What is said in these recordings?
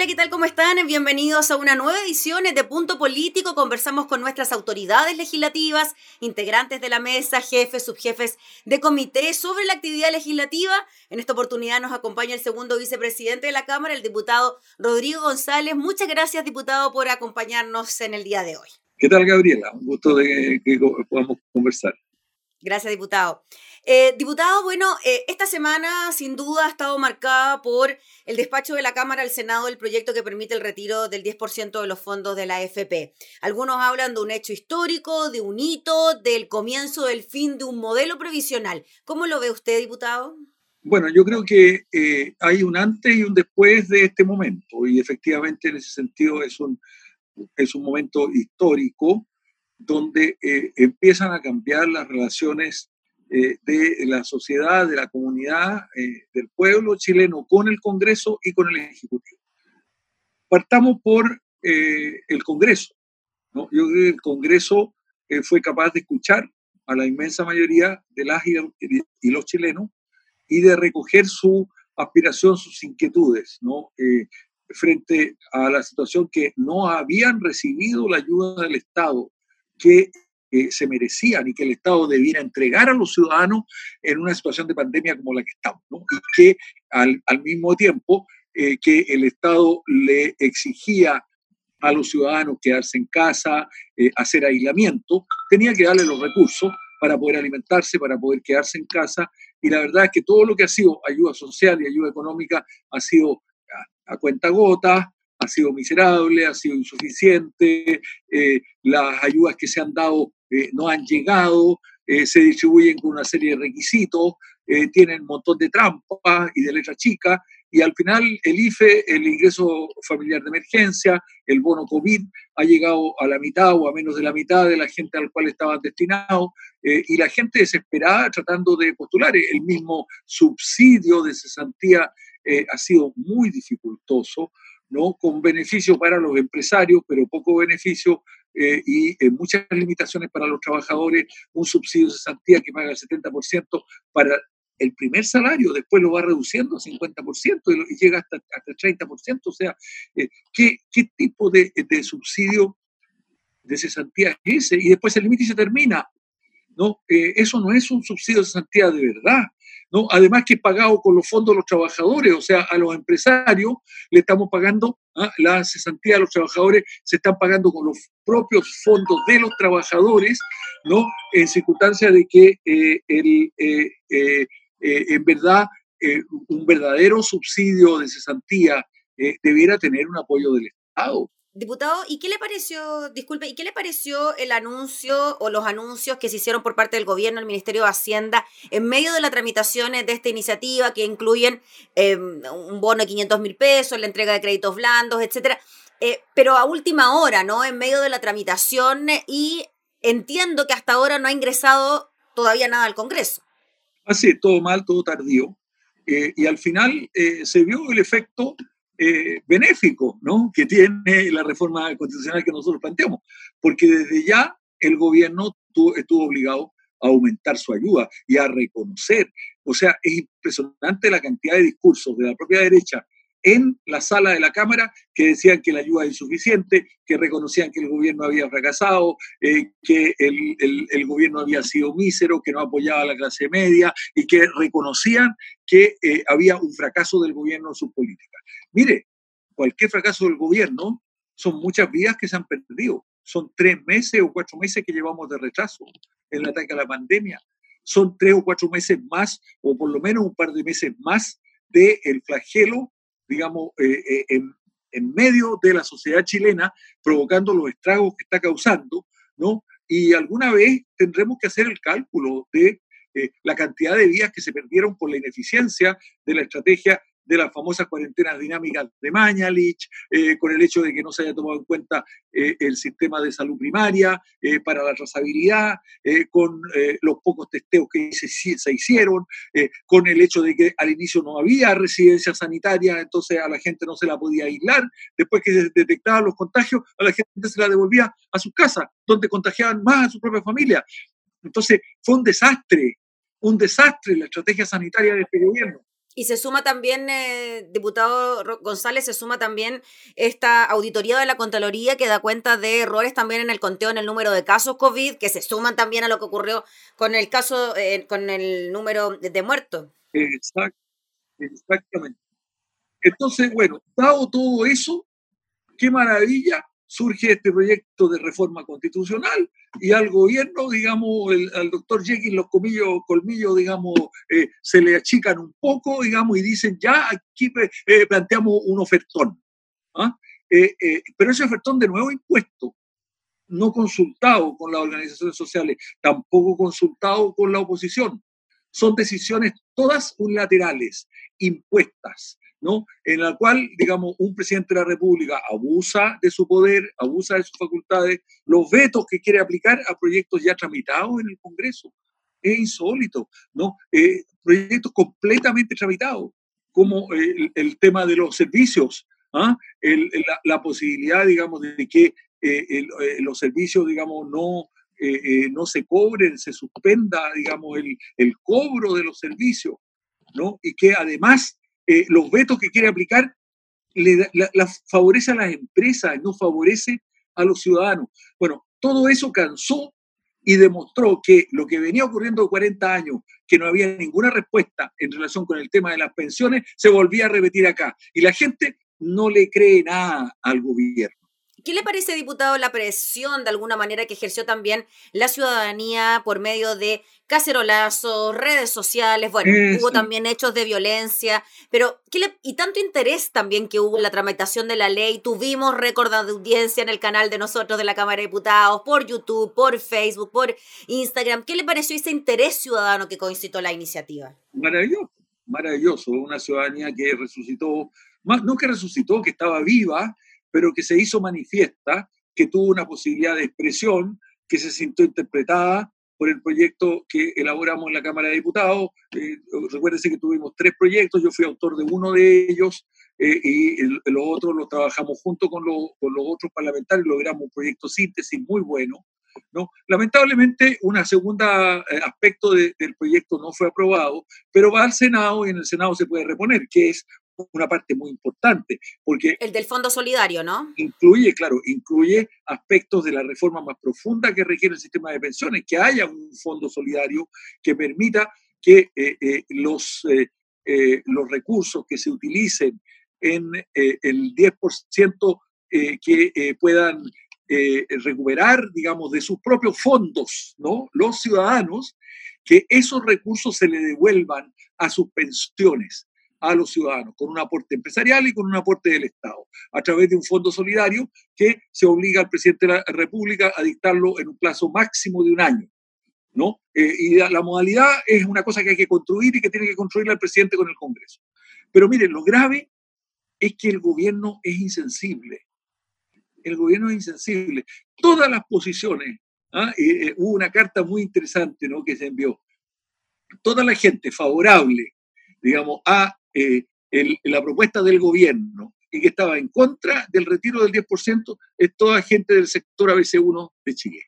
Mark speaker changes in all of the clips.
Speaker 1: Hola, ¿qué tal? ¿Cómo están? Bienvenidos a una nueva edición de Punto Político. Conversamos con nuestras autoridades legislativas, integrantes de la mesa, jefes, subjefes de comité sobre la actividad legislativa. En esta oportunidad nos acompaña el segundo vicepresidente de la Cámara, el diputado Rodrigo González. Muchas gracias, diputado, por acompañarnos en el día de hoy.
Speaker 2: ¿Qué tal, Gabriela? Un gusto de que podamos conversar.
Speaker 1: Gracias, diputado. Eh, diputado, bueno, eh, esta semana sin duda ha estado marcada por el despacho de la Cámara al Senado del proyecto que permite el retiro del 10% de los fondos de la AFP. Algunos hablan de un hecho histórico, de un hito, del comienzo del fin de un modelo previsional. ¿Cómo lo ve usted, diputado?
Speaker 2: Bueno, yo creo que eh, hay un antes y un después de este momento y efectivamente en ese sentido es un, es un momento histórico donde empiezan a cambiar las relaciones eh, de la sociedad, de la comunidad, eh, del pueblo chileno con el Congreso y con el Ejecutivo. Partamos por eh, el Congreso. ¿no? Yo creo que el Congreso fue capaz de escuchar a la inmensa mayoría de las y, los chilenos y de recoger su aspiración, sus inquietudes, ¿no? frente a la situación que no habían recibido la ayuda del Estado que que se merecían y que el Estado debiera entregar a los ciudadanos en una situación de pandemia como la que estamos, ¿no? y que al, al mismo tiempo eh, que el Estado le exigía a los ciudadanos quedarse en casa, eh, hacer aislamiento, tenía que darle los recursos para poder alimentarse, para poder quedarse en casa. Y la verdad es que todo lo que ha sido ayuda social y ayuda económica ha sido a, a cuenta gota, sido miserable, ha sido insuficiente, eh, las ayudas que se han dado eh, no han llegado, eh, se distribuyen con una serie de requisitos, tienen un montón de trampas y de letras chicas, y al final el IFE, el ingreso familiar de emergencia, el bono COVID, ha llegado a la mitad o a menos de la mitad de la gente al cual estaban destinados, y la gente desesperada tratando de postular. El mismo subsidio de cesantía ha sido muy dificultoso. ¿No? con beneficio para los empresarios, pero poco beneficio eh, y eh, muchas limitaciones para los trabajadores, un subsidio de cesantía que paga el 70% para el primer salario, después lo va reduciendo a 50% y, llega hasta, hasta el 30%. O sea, eh, ¿qué, ¿qué, tipo de, de, subsidio de cesantía es ese? Y después el límite se termina. ¿no? eso no es un subsidio de cesantía de verdad. ¿No? Además que es pagado con los fondos de los trabajadores, o sea, a los empresarios le estamos pagando, ¿ah? la cesantía de los trabajadores se están pagando con los propios fondos de los trabajadores, ¿no? En circunstancia de que eh, el, eh, eh, en verdad un verdadero subsidio de cesantía debiera tener un apoyo del Estado.
Speaker 1: Diputado, ¿y qué le pareció, disculpe, ¿y qué le pareció el anuncio o los anuncios que se hicieron por parte del gobierno, el Ministerio de Hacienda, en medio de las tramitaciones de esta iniciativa que incluyen em, un bono de 500 mil pesos, la entrega de créditos blandos, etcétera? Eh, pero a última hora, ¿no? En medio de la tramitación y entiendo que hasta ahora no ha ingresado todavía nada al Congreso.
Speaker 2: Así, todo mal, todo tardío. Eh, y al final eh, se vio el efecto eh, benéfico ¿no? que tiene la reforma constitucional que nosotros planteamos, porque desde ya el gobierno estuvo obligado a aumentar su ayuda y a reconocer. O sea, es impresionante la cantidad de discursos de la propia derecha en la sala de la Cámara que decían que la ayuda es insuficiente, que reconocían que el gobierno había fracasado, eh, que el, gobierno había sido mísero, que no apoyaba a la clase media y que reconocían que eh, había un fracaso del gobierno en sus políticas. Mire, cualquier fracaso del gobierno son muchas vidas que se han perdido. Son tres meses o cuatro meses que llevamos de retraso en el ataque a la pandemia. Son tres o cuatro meses más, o por lo menos un par de meses más, del el flagelo, digamos, eh, eh, en, en medio de la sociedad chilena, provocando los estragos que está causando, ¿no? Y alguna vez tendremos que hacer el cálculo de eh, la cantidad de vidas que se perdieron por la ineficiencia de la estrategia de las famosas cuarentenas dinámicas de Mañalich, eh, con el hecho de que no se haya tomado en cuenta eh, el sistema de salud primaria eh, para la trazabilidad, con los pocos testeos que se, se hicieron, con el hecho de que al inicio no había residencia sanitaria, entonces a la gente no se la podía aislar, después que se detectaban los contagios, a la gente se la devolvía a sus casas, donde contagiaban más a su propia familia. Entonces fue un desastre, un desastre la estrategia sanitaria de este gobierno.
Speaker 1: Y se suma también, eh, diputado González, se suma también esta auditoría de la Contraloría que da cuenta de errores también en el conteo en el número de casos COVID, que se suman también a lo que ocurrió con el caso, eh, con el número de muertos.
Speaker 2: exactamente. Entonces, bueno, dado todo eso, qué maravilla surge este proyecto de reforma constitucional y al gobierno, digamos, al doctor Jekyll los comillos, colmillos, digamos, eh, se le achican un poco, digamos, y dicen, ya aquí eh, planteamos un ofertón. ¿ah? Eh, pero ese ofertón de nuevo impuesto, no consultado con las organizaciones sociales, tampoco consultado con la oposición. Son decisiones todas unilaterales, impuestas. ¿No? En la cual, digamos, un presidente de la República abusa de su poder, abusa de sus facultades, los vetos que quiere aplicar a proyectos ya tramitados en el Congreso. Es insólito, ¿no? Eh, proyectos completamente tramitados, como el, tema de los servicios, ¿ah? la, posibilidad, digamos, de que eh, eh, los servicios, digamos, no, no se cobren, se suspenda, digamos, el, el cobro de los servicios, ¿no? Y que además eh, los vetos que quiere aplicar le, la, favorece a las empresas, no favorece a los ciudadanos. Bueno, todo eso cansó y demostró que lo que venía ocurriendo 40 años, que no había ninguna respuesta en relación con el tema de las pensiones, se volvía a repetir acá. Y la gente no le cree nada al gobierno.
Speaker 1: ¿Qué le parece, diputado, la presión de alguna manera que ejerció también la ciudadanía por medio de cacerolazos, redes sociales? Bueno, hubo también hechos de violencia, pero ¿qué le, y tanto interés también que hubo en la tramitación de la ley. Tuvimos récord de audiencia en el canal de nosotros de la Cámara de Diputados, por YouTube, por Facebook, por Instagram. ¿Qué le pareció ese interés ciudadano que concitó la iniciativa?
Speaker 2: Maravilloso, maravilloso. Una ciudadanía que resucitó, no que resucitó, que estaba viva pero que se hizo manifiesta, que tuvo una posibilidad de expresión, que se sintió interpretada por el proyecto que elaboramos en la Cámara de Diputados. Eh, recuérdense que tuvimos tres proyectos, yo fui autor de uno de ellos eh, y los otros los trabajamos junto con, con los otros parlamentarios, logramos un proyecto síntesis muy bueno. ¿no? Lamentablemente, un segundo eh, aspecto del proyecto no fue aprobado, pero va al Senado y en el Senado se puede reponer, que es una parte muy importante, porque...
Speaker 1: El del Fondo Solidario, ¿no?
Speaker 2: Incluye, claro, incluye aspectos de la reforma más profunda que requiere el sistema de pensiones, que haya un fondo solidario que permita que eh, eh, los, eh, los recursos que se utilicen en el 10% que puedan recuperar, digamos, de sus propios fondos, ¿no? Los ciudadanos, que esos recursos se le devuelvan a sus pensiones a los ciudadanos, con un aporte empresarial y con un aporte del Estado, a través de un fondo solidario que se obliga al presidente de la República a dictarlo en un plazo máximo de un año. ¿no? Eh, y la, modalidad es una cosa que hay que construir y que tiene que construir el presidente con el Congreso. Pero miren, lo grave es que el gobierno es insensible. El gobierno es insensible. Todas las posiciones, ¿ah? eh, eh, hubo una carta muy interesante ¿no? que se envió. Toda la gente favorable, digamos, a eh, la propuesta del gobierno y que estaba en contra del retiro del 10% es toda gente del sector ABC1 de Chile.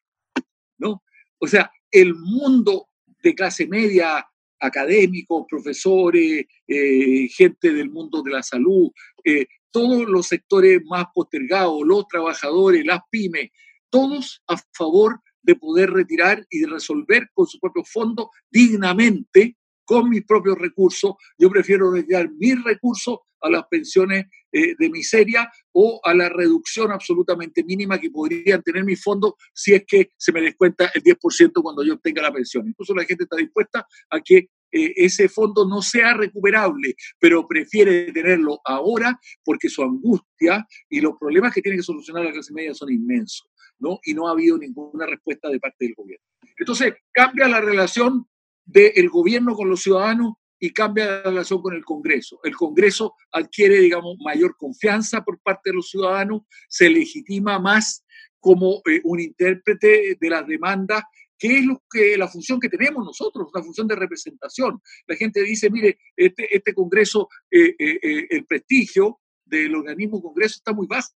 Speaker 2: ¿no? O sea, el mundo de clase media, académicos, profesores, eh, gente del mundo de la salud, eh, todos los sectores más postergados, los trabajadores, las pymes, todos a favor de poder retirar y de resolver con su propio fondo dignamente con mis propios recursos. Yo prefiero dedicar mis recursos a las pensiones eh, de miseria o a la reducción absolutamente mínima que podrían tener mis fondos si es que se me descuenta el 10% cuando yo obtenga la pensión. Incluso la gente está dispuesta a que eh, ese fondo no sea recuperable, pero prefiere tenerlo ahora porque su angustia y los problemas que tiene que solucionar la clase media son inmensos, ¿no? Y no ha habido ninguna respuesta de parte del gobierno. Entonces, cambia la relación del gobierno con los ciudadanos y cambia la relación con el Congreso. El Congreso adquiere, digamos, mayor confianza por parte de los ciudadanos, se legitima más como eh, un intérprete de las demandas, que es lo que, la función que tenemos nosotros, la función de representación. La gente dice, mire, este, este Congreso, eh, eh, el prestigio del organismo Congreso está muy bajo.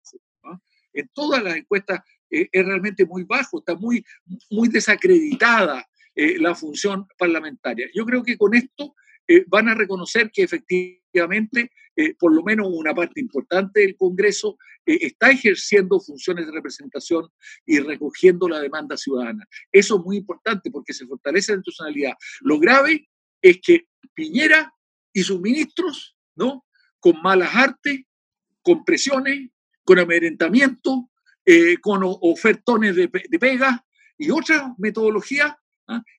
Speaker 2: En todas las encuestas es realmente muy bajo, está muy, muy desacreditada la función parlamentaria. Yo creo que con esto eh, van a reconocer que efectivamente, eh, por lo menos una parte importante del Congreso eh, está ejerciendo funciones de representación y recogiendo la demanda ciudadana. Eso es muy importante porque se fortalece la institucionalidad. Lo grave es que Piñera y sus ministros, ¿no? Con malas artes, con presiones, con amedrentamiento, con ofertones de, de y otras metodologías,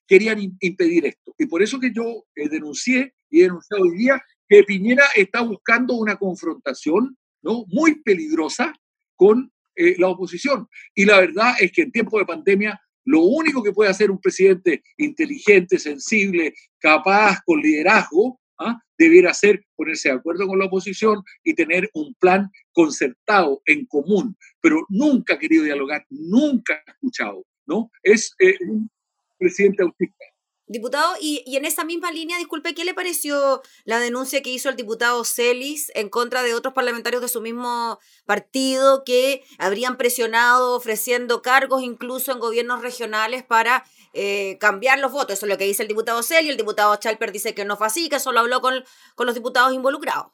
Speaker 2: querían impedir esto. Y por eso que yo eh, denuncié y he denunciado hoy día que Piñera está buscando una confrontación ¿no? muy peligrosa con eh, la oposición. Y la verdad es que en tiempo de pandemia lo único que puede hacer un presidente inteligente, sensible, capaz, con liderazgo, ¿ah? debiera ser ponerse de acuerdo con la oposición y tener un plan concertado, en común, pero nunca ha querido dialogar, nunca ha escuchado, ¿no? Es eh, un presidente autista.
Speaker 1: Diputado, y, y, en esa misma línea, disculpe, ¿qué le pareció la denuncia que hizo el diputado Celis en contra de otros parlamentarios de su mismo partido que habrían presionado ofreciendo cargos incluso en gobiernos regionales para eh, cambiar los votos? Eso es lo que dice el diputado Celis. El diputado Chalper dice que no fue así, que solo habló con, con los diputados involucrados.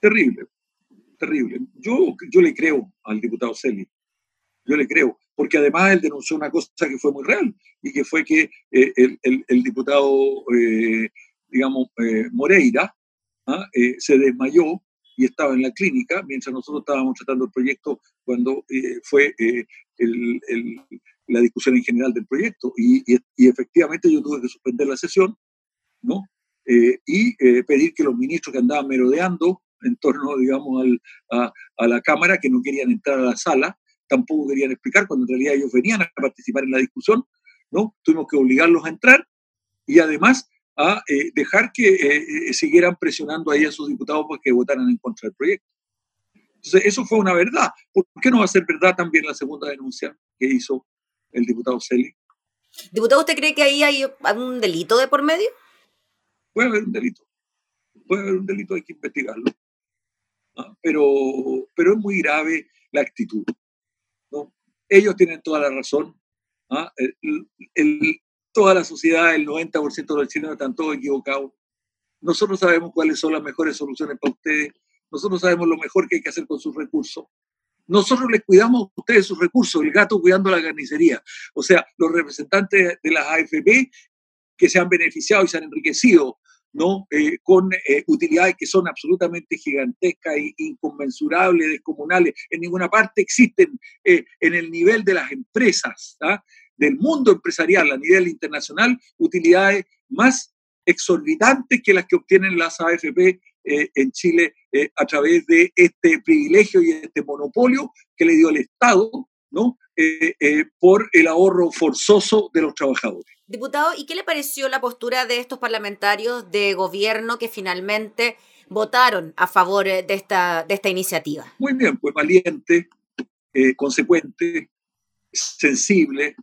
Speaker 2: Terrible, terrible. Yo, yo le creo al diputado Celis. Yo le creo porque además él denunció una cosa que fue muy real y que fue que eh, el, diputado, eh, digamos, eh, Moreira ¿ah? se desmayó y estaba en la clínica mientras nosotros estábamos tratando el proyecto cuando fue la discusión en general del proyecto. Y, efectivamente yo tuve que suspender la sesión, ¿no? y pedir que los ministros que andaban merodeando en torno, digamos, a, a la Cámara, que no querían entrar a la sala, tampoco querían explicar, cuando en realidad ellos venían a participar en la discusión, ¿no? Tuvimos que obligarlos a entrar y además a eh, dejar que eh, eh, siguieran presionando ahí a sus diputados para que votaran en contra del proyecto. Entonces, eso fue una verdad. ¿Por qué no va a ser verdad también la segunda denuncia que hizo el diputado Celi?
Speaker 1: Diputado, ¿usted cree que ahí hay algún delito de por medio?
Speaker 2: Puede haber un delito. Puede haber un delito, hay que investigarlo. ¿Ah? Pero, pero es muy grave la actitud. Ellos tienen toda la razón. ¿ah? toda la sociedad, el 90% de los chilenos están todos equivocados. Nosotros sabemos cuáles son las mejores soluciones para ustedes. Nosotros sabemos lo mejor que hay que hacer con sus recursos. Nosotros les cuidamos a ustedes sus recursos, el gato cuidando la carnicería. O sea, los representantes de las AFP que se han beneficiado y se han enriquecido ¿no? Eh, con eh, utilidades que son absolutamente gigantescas e inconmensurables, descomunales. En ninguna parte existen eh, en el nivel de las empresas, ¿ah? del mundo empresarial a nivel internacional, utilidades más exorbitantes que las que obtienen las AFP en Chile a través de este privilegio y este monopolio que le dio el Estado ¿no? por el ahorro forzoso de los trabajadores.
Speaker 1: Diputado, ¿y qué le pareció la postura de estos parlamentarios de gobierno que finalmente votaron a favor de esta, de esta iniciativa?
Speaker 2: Muy bien, pues valiente, eh, consecuente, sensible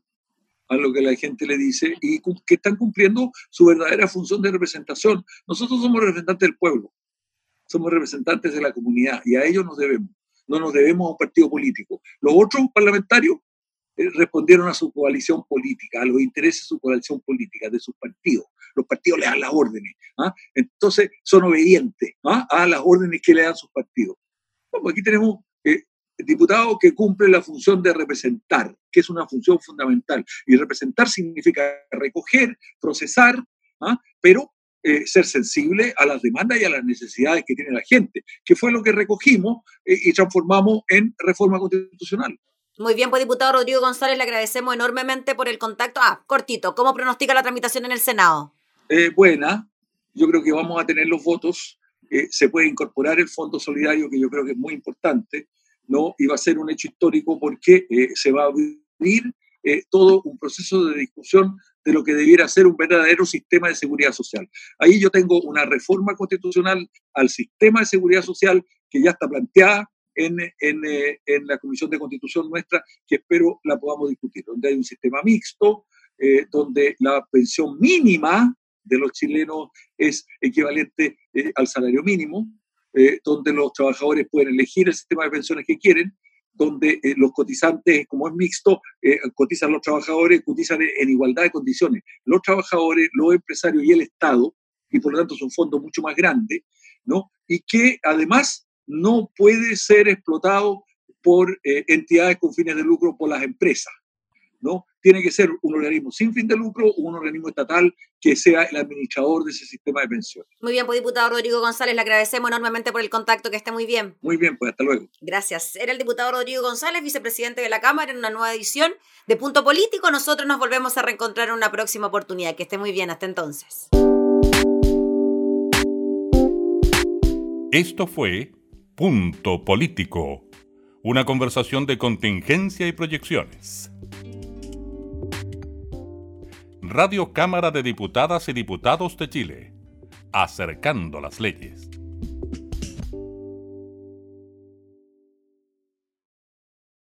Speaker 2: a lo que la gente le dice y que están cumpliendo su verdadera función de representación. Nosotros somos representantes del pueblo, somos representantes de la comunidad y a ellos nos debemos. No nos debemos a un partido político. Los otros parlamentarios eh, respondieron a su coalición política, a los intereses de su coalición política, de sus partidos. Los partidos le dan las órdenes. ¿ah? Entonces son obedientes ¿ah? a las órdenes que le dan sus partidos. Pues aquí tenemos eh, diputados que cumplen la función de representar, que es una función fundamental. Y representar significa recoger, procesar, ¿ah? pero eh, ser sensible a las demandas y a las necesidades que tiene la gente, que fue lo que recogimos y transformamos en reforma constitucional.
Speaker 1: Muy bien, pues diputado Rodrigo González, le agradecemos enormemente por el contacto. Ah, cortito, ¿cómo pronostica la tramitación en el Senado?
Speaker 2: Eh, buena, yo creo que vamos a tener los votos. Eh, se puede incorporar el Fondo Solidario, que yo creo que es muy importante, ¿no? Y va a ser un hecho histórico porque eh, se va a abrir todo un proceso de discusión de lo que debiera ser un verdadero sistema de seguridad social. Ahí yo tengo una reforma constitucional al sistema de seguridad social que ya está planteada en, en, eh, en la Comisión de Constitución nuestra, que espero la podamos discutir, donde hay un sistema mixto, eh, donde la pensión mínima de los chilenos es equivalente eh, al salario mínimo, donde los trabajadores pueden elegir el sistema de pensiones que quieren, donde los cotizantes, como es mixto, cotizan los trabajadores, cotizan en igualdad de condiciones. Los trabajadores, los empresarios y el Estado, y por lo tanto es un fondo mucho más grande, ¿no? Y que además no puede ser explotado por eh, entidades con fines de lucro, por las empresas. ¿no? Tiene que ser un organismo sin fin de lucro o un organismo estatal que sea el administrador de ese sistema de pensiones.
Speaker 1: Muy bien, pues diputado Rodrigo González, le agradecemos enormemente por el contacto, que esté muy bien.
Speaker 2: Muy bien, pues hasta luego.
Speaker 1: Gracias. Era el diputado Rodrigo González, vicepresidente de la Cámara, en una nueva edición de Punto Político. Nosotros nos volvemos a reencontrar en una próxima oportunidad. Que esté muy bien, hasta entonces.
Speaker 3: Esto fue Punto Político, una conversación de contingencia y proyecciones. Radio Cámara de Diputadas y Diputados de Chile, acercando las leyes.